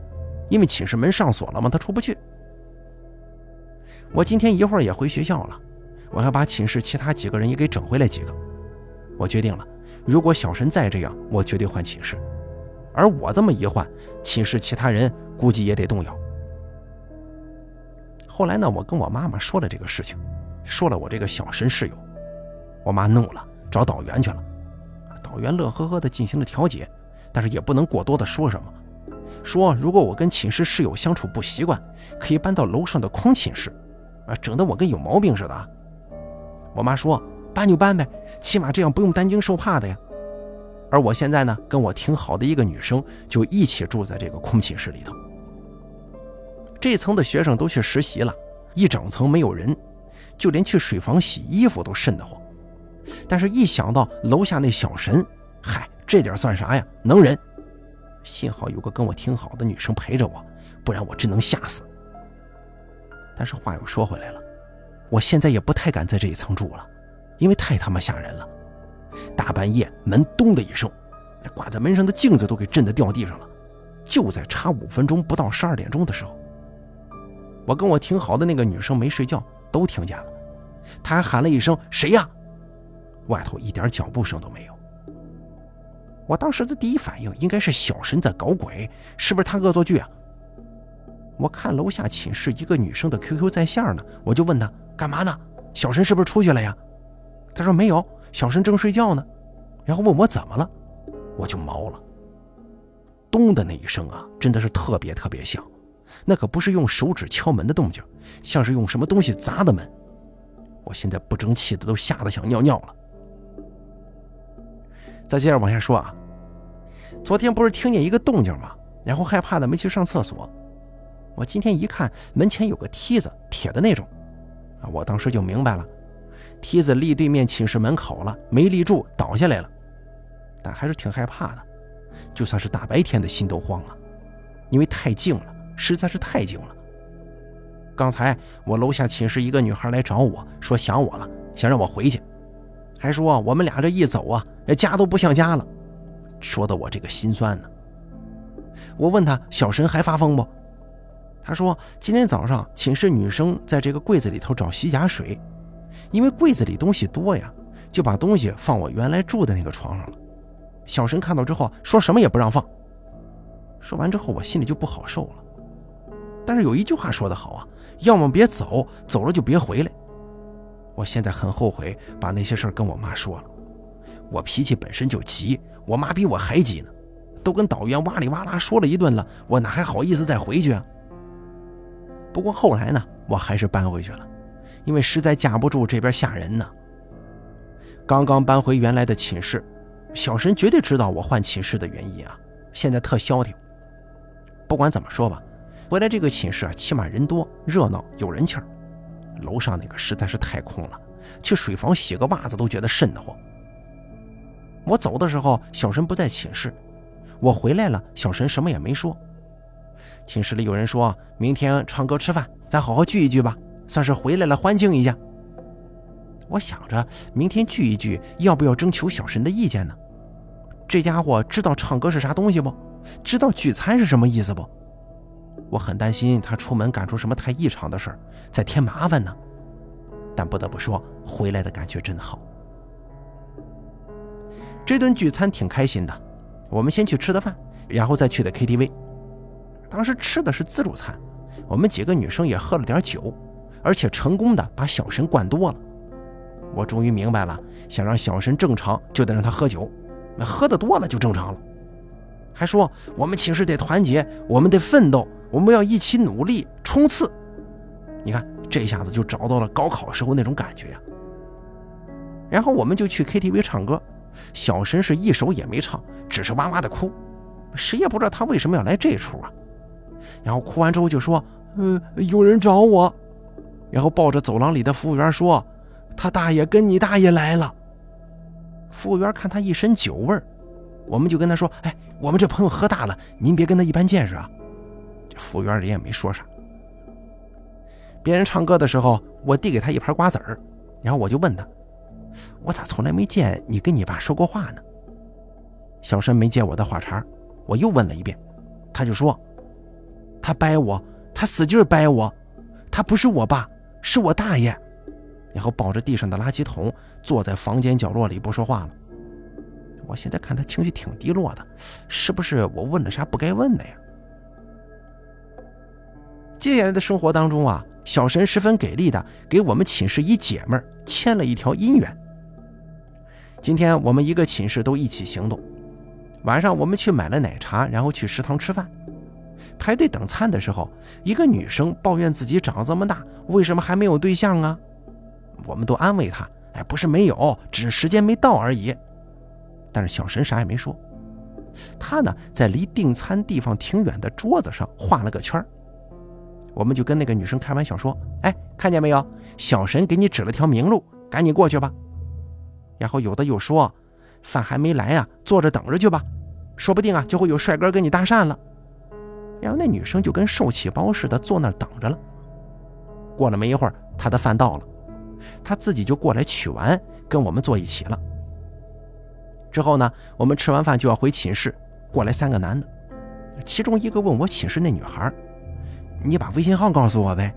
因为寝室门上锁了嘛，他出不去。我今天一会儿也回学校了，我要把寝室其他几个人也给整回来几个。我决定了，如果小神再这样，我绝对换寝室。而我这么一换，寝室其他人估计也得动摇。后来呢，我跟我妈妈说了这个事情，说了我这个小神室友，我妈怒了，找导员去了。导员乐呵呵的进行了调解，但是也不能过多的说什么。说如果我跟寝室室友相处不习惯，可以搬到楼上的空寝室，啊，整得我跟有毛病似的。我妈说搬就搬呗，起码这样不用担惊受怕的呀。而我现在呢，跟我挺好的一个女生就一起住在这个空寝室里头。这层的学生都去实习了，一整层没有人，就连去水房洗衣服都瘆得慌。但是，一想到楼下那小神，嗨，这点算啥呀？能忍。幸好有个跟我挺好的女生陪着我，不然我真能吓死。但是话又说回来了，我现在也不太敢在这一层住了，因为太他妈吓人了。大半夜门咚的一声，挂在门上的镜子都给震得掉地上了。就在差五分钟不到十二点钟的时候，我跟我挺好的那个女生没睡觉，都听见了。她还喊了一声：“谁呀？”外头一点脚步声都没有。我当时的第一反应应该是小神在搞鬼，是不是他恶作剧啊？我看楼下寝室一个女生的 QQ 在线呢，我就问她干嘛呢？小神是不是出去了呀？他说没有，小神正睡觉呢。然后问我怎么了，我就毛了。咚的那一声啊，真的是特别特别响，那可不是用手指敲门的动静，像是用什么东西砸的门。我现在不争气的都吓得想尿尿了。再接着往下说啊，昨天不是听见一个动静吗？然后害怕的没去上厕所。我今天一看门前有个梯子，铁的那种，我当时就明白了，梯子立对面寝室门口了，没立住倒下来了。但还是挺害怕的。就算是大白天的，心都慌啊，因为太静了，实在是太静了。刚才我楼下寝室一个女孩来找我说想我了，想让我回去，还说我们俩这一走啊，家都不像家了，说的我这个心酸呢。我问她小神还发疯不？他说今天早上寝室女生在这个柜子里头找洗甲水，因为柜子里东西多呀，就把东西放我原来住的那个床上了。小神看到之后说什么也不让放。说完之后，我心里就不好受了。但是有一句话说得好啊，要么别走，走了就别回来。我现在很后悔把那些事儿跟我妈说了。我脾气本身就急，我妈比我还急呢，都跟导员哇里哇啦说了一顿了，我哪还好意思再回去啊？不过后来呢，我还是搬回去了，因为实在架不住这边吓人呢。刚刚搬回原来的寝室。小神绝对知道我换寝室的原因啊！现在特消停。不管怎么说吧，回来这个寝室啊，起码人多热闹有人气儿。楼上那个实在是太空了，去水房洗个袜子都觉得瘆得慌。我走的时候，小神不在寝室；我回来了，小神什么也没说。寝室里有人说明天唱歌吃饭，咱好好聚一聚吧，算是回来了欢庆一下。我想着明天聚一聚，要不要征求小神的意见呢？这家伙知道唱歌是啥东西不？知道聚餐是什么意思不？我很担心他出门干出什么太异常的事儿，再添麻烦呢。但不得不说，回来的感觉真好。这顿聚餐挺开心的，我们先去吃的饭，然后再去的 KTV。当时吃的是自助餐，我们几个女生也喝了点酒，而且成功的把小神灌多了。我终于明白了，想让小神正常，就得让他喝酒。那喝的多了就正常了，还说我们寝室得团结，我们得奋斗，我们要一起努力冲刺。你看这下子就找到了高考时候那种感觉呀。然后我们就去 KTV 唱歌，小神是一首也没唱，只是哇哇的哭，谁也不知道他为什么要来这出啊。然后哭完之后就说：“嗯，有人找我。”然后抱着走廊里的服务员说：“他大爷跟你大爷来了。”服务员看他一身酒味儿，我们就跟他说：“哎，我们这朋友喝大了，您别跟他一般见识啊。”这服务员人也没说啥。别人唱歌的时候，我递给他一盘瓜子儿，然后我就问他：“我咋从来没见你跟你爸说过话呢？”小申没接我的话茬，我又问了一遍，他就说：“他掰我，他使劲掰我，他不是我爸，是我大爷。”然后抱着地上的垃圾桶，坐在房间角落里不说话了。我现在看他情绪挺低落的，是不是我问了啥不该问的呀？接下来的生活当中啊，小神十分给力的给我们寝室一姐们儿牵了一条姻缘。今天我们一个寝室都一起行动，晚上我们去买了奶茶，然后去食堂吃饭。排队等餐的时候，一个女生抱怨自己长这么大，为什么还没有对象啊？我们都安慰她，哎，不是没有，只是时间没到而已。但是小神啥也没说，他呢在离订餐地方挺远的桌子上画了个圈我们就跟那个女生开玩笑说：“哎，看见没有？小神给你指了条明路，赶紧过去吧。”然后有的又说：“饭还没来呀，坐着等着去吧。”说不定啊就会有帅哥跟你搭讪了。然后那女生就跟受气包似的坐那儿等着了。过了没一会儿，她的饭到了，她自己就过来取完，跟我们坐一起了。之后呢，我们吃完饭就要回寝室，过来三个男的，其中一个问我寝室那女孩：“你把微信号告诉我呗，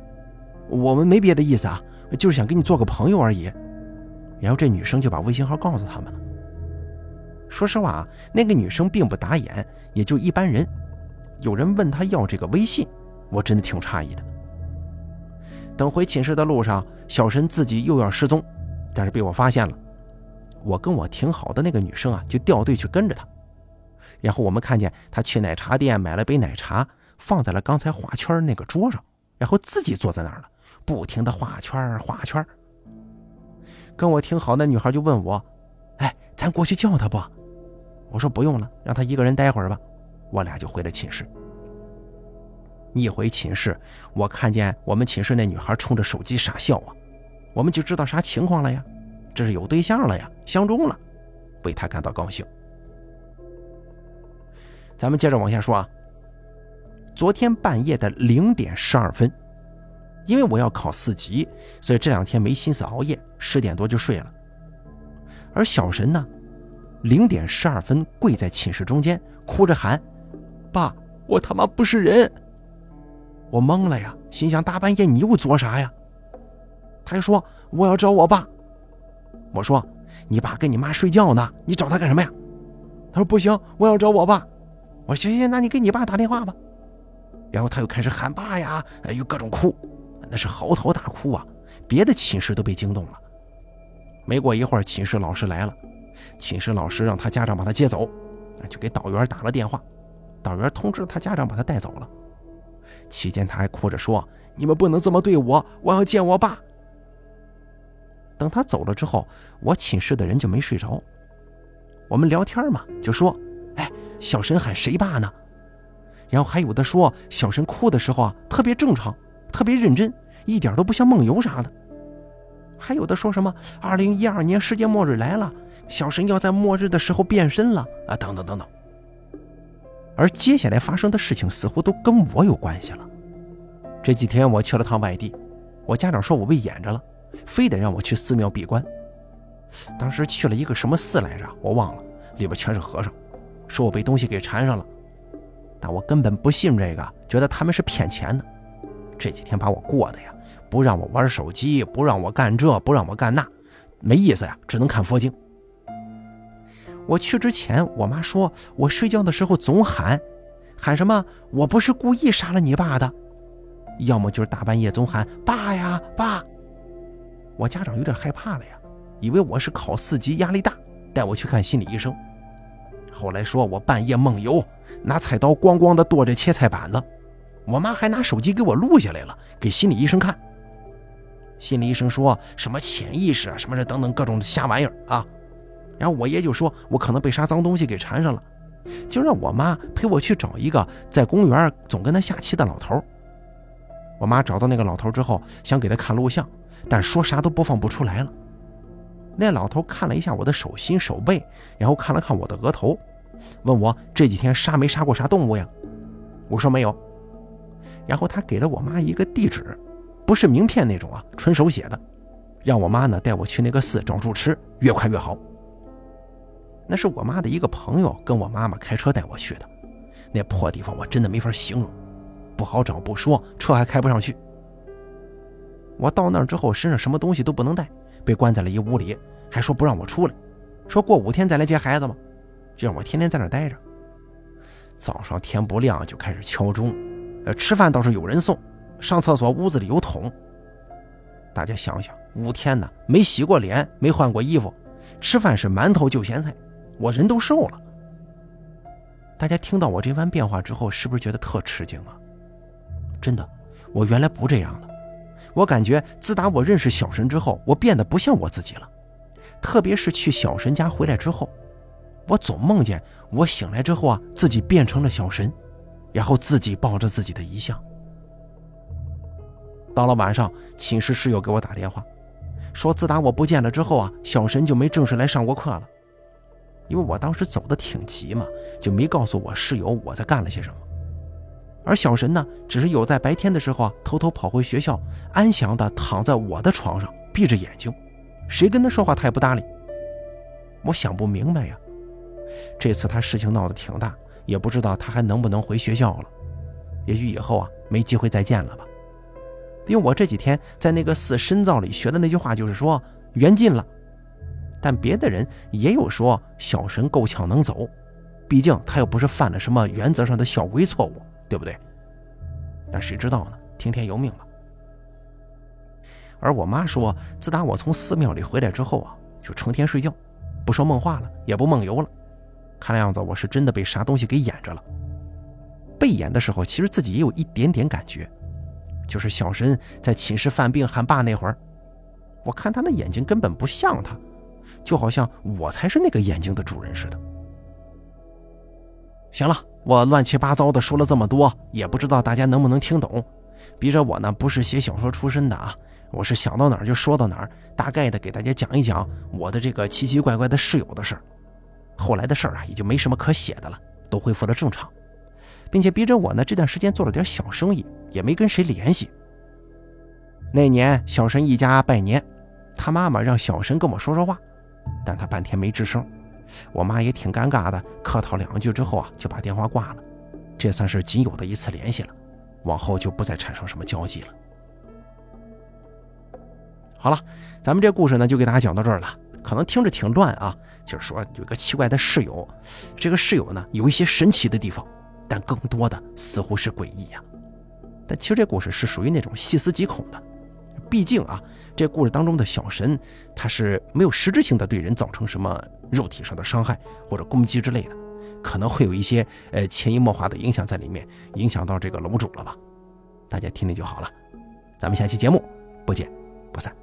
我们没别的意思啊，就是想跟你做个朋友而已。”然后这女生就把微信号告诉他们了。说实话啊，那个女生并不打眼，也就一般人。有人问他要这个微信，我真的挺诧异的。等回寝室的路上，小神自己又要失踪，但是被我发现了。我跟我挺好的那个女生啊，就掉队去跟着他，然后我们看见他去奶茶店买了杯奶茶，放在了刚才画圈那个桌上，然后自己坐在那儿了，不停的画圈画圈。跟我挺好的女孩就问我：“哎，咱过去叫他不？”我说：“不用了，让他一个人待会儿吧。”我俩就回了寝室。一回寝室，我看见我们寝室那女孩冲着手机傻笑啊，我们就知道啥情况了呀。这是有对象了呀，相中了，为她感到高兴。咱们接着往下说啊。昨天半夜的零点十二分，因为我要考四级，所以这两天没心思熬夜，十点多就睡了。而小神呢，零点十二分跪在寝室中间，哭着喊：“爸，我他妈不是人！”我懵了呀，心想大半夜你又做啥呀？他又说我要找我爸。我说：“你爸跟你妈睡觉呢，你找他干什么呀？”他说：“不行，我要找我爸。”我说：“行行，那你给你爸打电话吧。”然后他又开始喊爸呀，又各种哭，那是嚎啕大哭啊！别的寝室都被惊动了。没过一会儿，寝室老师来了，寝室老师让他家长把他接走，就给导员打了电话，导员通知他家长把他带走了。期间他还哭着说：“你们不能这么对我，我要见我爸。”等他走了之后，我寝室的人就没睡着。我们聊天嘛，就说：“哎，小神喊谁爸呢？”然后还有的说，小神哭的时候啊，特别正常，特别认真，一点都不像梦游啥的。还有的说什么“二零一二年世界末日来了，小神要在末日的时候变身了啊”等等等等。而接下来发生的事情似乎都跟我有关系了。这几天我去了趟外地，我家长说我被演着了。非得让我去寺庙闭关，当时去了一个什么寺来着，我忘了，里边全是和尚，说我被东西给缠上了，但我根本不信这个，觉得他们是骗钱的。这几天把我过的呀，不让我玩手机，不让我干这，不让我干那，没意思呀，只能看佛经。我去之前，我妈说我睡觉的时候总喊，喊什么？我不是故意杀了你爸的，要么就是大半夜总喊爸呀爸。我家长有点害怕了呀，以为我是考四级压力大，带我去看心理医生。后来说我半夜梦游，拿菜刀咣咣的剁着切菜板子。我妈还拿手机给我录下来了，给心理医生看。心理医生说什么潜意识啊，什么这等等各种瞎玩意儿啊。然后我爷就说我可能被啥脏东西给缠上了，就让我妈陪我去找一个在公园总跟他下棋的老头。我妈找到那个老头之后，想给他看录像。但说啥都播放不出来了。那老头看了一下我的手心、手背，然后看了看我的额头，问我这几天杀没杀过啥动物呀？我说没有。然后他给了我妈一个地址，不是名片那种啊，纯手写的，让我妈呢带我去那个寺找住持，越快越好。那是我妈的一个朋友跟我妈妈开车带我去的，那破地方我真的没法形容，不好找不说，车还开不上去。我到那儿之后，身上什么东西都不能带，被关在了一屋里，还说不让我出来，说过五天再来接孩子嘛，就让我天天在那儿待着。早上天不亮就开始敲钟，呃，吃饭倒是有人送，上厕所屋子里有桶。大家想想，五天呢，没洗过脸，没换过衣服，吃饭是馒头就咸菜，我人都瘦了。大家听到我这番变化之后，是不是觉得特吃惊啊？真的，我原来不这样的。我感觉自打我认识小神之后，我变得不像我自己了。特别是去小神家回来之后，我总梦见我醒来之后啊，自己变成了小神，然后自己抱着自己的遗像。到了晚上，寝室室友给我打电话，说自打我不见了之后啊，小神就没正式来上过课了。因为我当时走的挺急嘛，就没告诉我室友我在干了些什么。而小神呢，只是有在白天的时候啊，偷偷跑回学校，安详的躺在我的床上，闭着眼睛，谁跟他说话他也不搭理。我想不明白呀，这次他事情闹得挺大，也不知道他还能不能回学校了。也许以后啊，没机会再见了吧。因为我这几天在那个寺深造里学的那句话，就是说缘尽了。但别的人也有说小神够呛能走，毕竟他又不是犯了什么原则上的小规错误。对不对？但谁知道呢？听天由命吧。而我妈说，自打我从寺庙里回来之后啊，就成天睡觉，不说梦话了，也不梦游了。看样子我是真的被啥东西给掩着了。被掩的时候，其实自己也有一点点感觉，就是小神在寝室犯病喊爸那会儿，我看他的眼睛根本不像他，就好像我才是那个眼睛的主人似的。行了。我乱七八糟的说了这么多，也不知道大家能不能听懂。逼着我呢，不是写小说出身的啊，我是想到哪儿就说到哪儿，大概的给大家讲一讲我的这个奇奇怪怪的室友的事儿。后来的事儿啊，也就没什么可写的了，都恢复了正常，并且逼着我呢，这段时间做了点小生意，也没跟谁联系。那年小神一家拜年，他妈妈让小神跟我说说话，但他半天没吱声。我妈也挺尴尬的，客套两句之后啊，就把电话挂了。这算是仅有的一次联系了，往后就不再产生什么交集了。好了，咱们这故事呢，就给大家讲到这儿了。可能听着挺乱啊，就是说有一个奇怪的室友，这个室友呢有一些神奇的地方，但更多的似乎是诡异呀。但其实这故事是属于那种细思极恐的，毕竟啊。这故事当中的小神，他是没有实质性的对人造成什么肉体上的伤害或者攻击之类的，可能会有一些呃潜移默化的影响在里面，影响到这个楼主了吧？大家听听就好了。咱们下期节目不见不散。